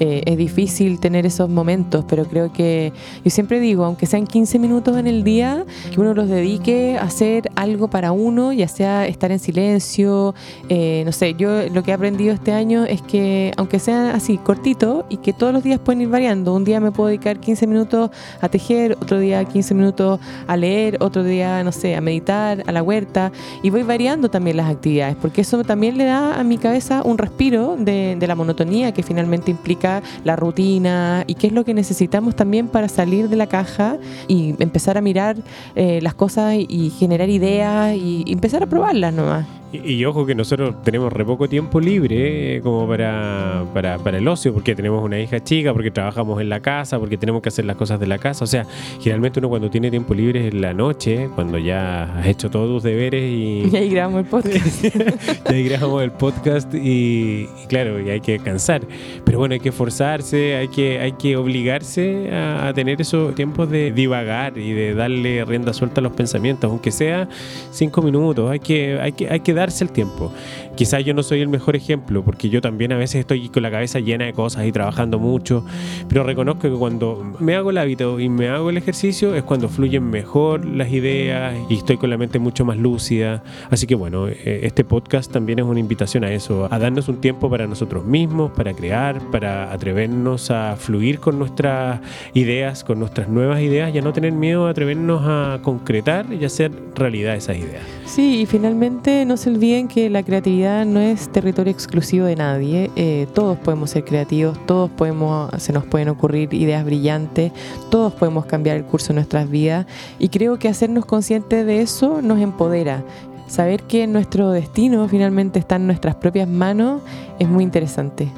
eh, es difícil tener esos momentos, pero creo que yo siempre digo, aunque sean 15 minutos en el día, que uno los dedique a hacer algo para uno, ya sea estar en silencio, eh, no sé, yo lo que he aprendido este año es que aunque sea así cortito y que todos los días pueden ir variando, un día me puedo dedicar 15 minutos a tejer, otro día 15 minutos a leer, otro día, no sé, a meditar, a la huerta, y voy variando también las actividades, porque eso también le da a mi cabeza un respiro de, de la monotonía que finalmente implica la rutina y qué es lo que necesitamos también para salir de la caja y empezar a mirar eh, las cosas y, generar ideas y empezar a probarlas nomás. Y, y ojo que nosotros tenemos re poco tiempo libre eh, como para, para, para el ocio, porque tenemos una hija chica, porque trabajamos en la casa, porque tenemos que hacer las cosas de la casa. O sea, generalmente uno cuando tiene tiempo libre es en la noche, cuando ya has hecho todos tus deberes y, Y ahí grabamos el podcast. y ahí grabamos el podcast y, y claro, y hay que descansar. Pero bueno, hay que esforzarse, hay que, hay que obligarse a, a tener esos tiempos de divagar y de darle rienda suelta a los pensamientos, aunque sea cinco minutos, hay que, hay que, hay que darse el tiempo. Quizás yo no soy el mejor ejemplo, porque yo también a veces estoy con la cabeza llena de cosas y trabajando mucho, pero reconozco que cuando me hago el hábito y me hago el ejercicio es cuando fluyen mejor las ideas y estoy con la mente mucho más lúcida. Así que bueno, eh, este podcast también es una invitación a eso, a darnos un tiempo para nosotros mismos, para crear, para atrevernos a fluir con nuestras ideas, con nuestras nuevas ideas y a no tener miedo a atrevernos a concretar y hacer realidad esas ideas. Sí, y finalmente no se olviden que la creatividad no es territorio exclusivo de nadie. Eh, todos podemos ser creativos, todos podemos, se nos pueden ocurrir ideas brillantes, todos podemos cambiar el curso de nuestras vidas. Y creo que hacernos conscientes de eso nos empodera. Saber que nuestro destino finalmente está en nuestras propias manos es muy interesante.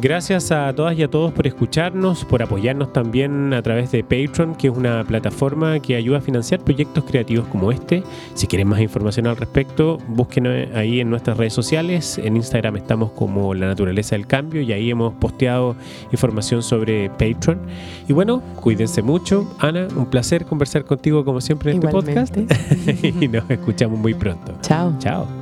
Gracias a todas y a todos por escucharnos, por apoyarnos también a través de Patreon, que es una plataforma que ayuda a financiar proyectos creativos como este. Si quieren más información al respecto, búsquenos ahí en nuestras redes sociales. En Instagram estamos como La Naturaleza del Cambio y ahí hemos posteado información sobre Patreon. Y bueno, cuídense mucho. Ana, un placer conversar contigo como siempre en este podcast. Igualmente. y nos escuchamos muy pronto. Chao. Chao.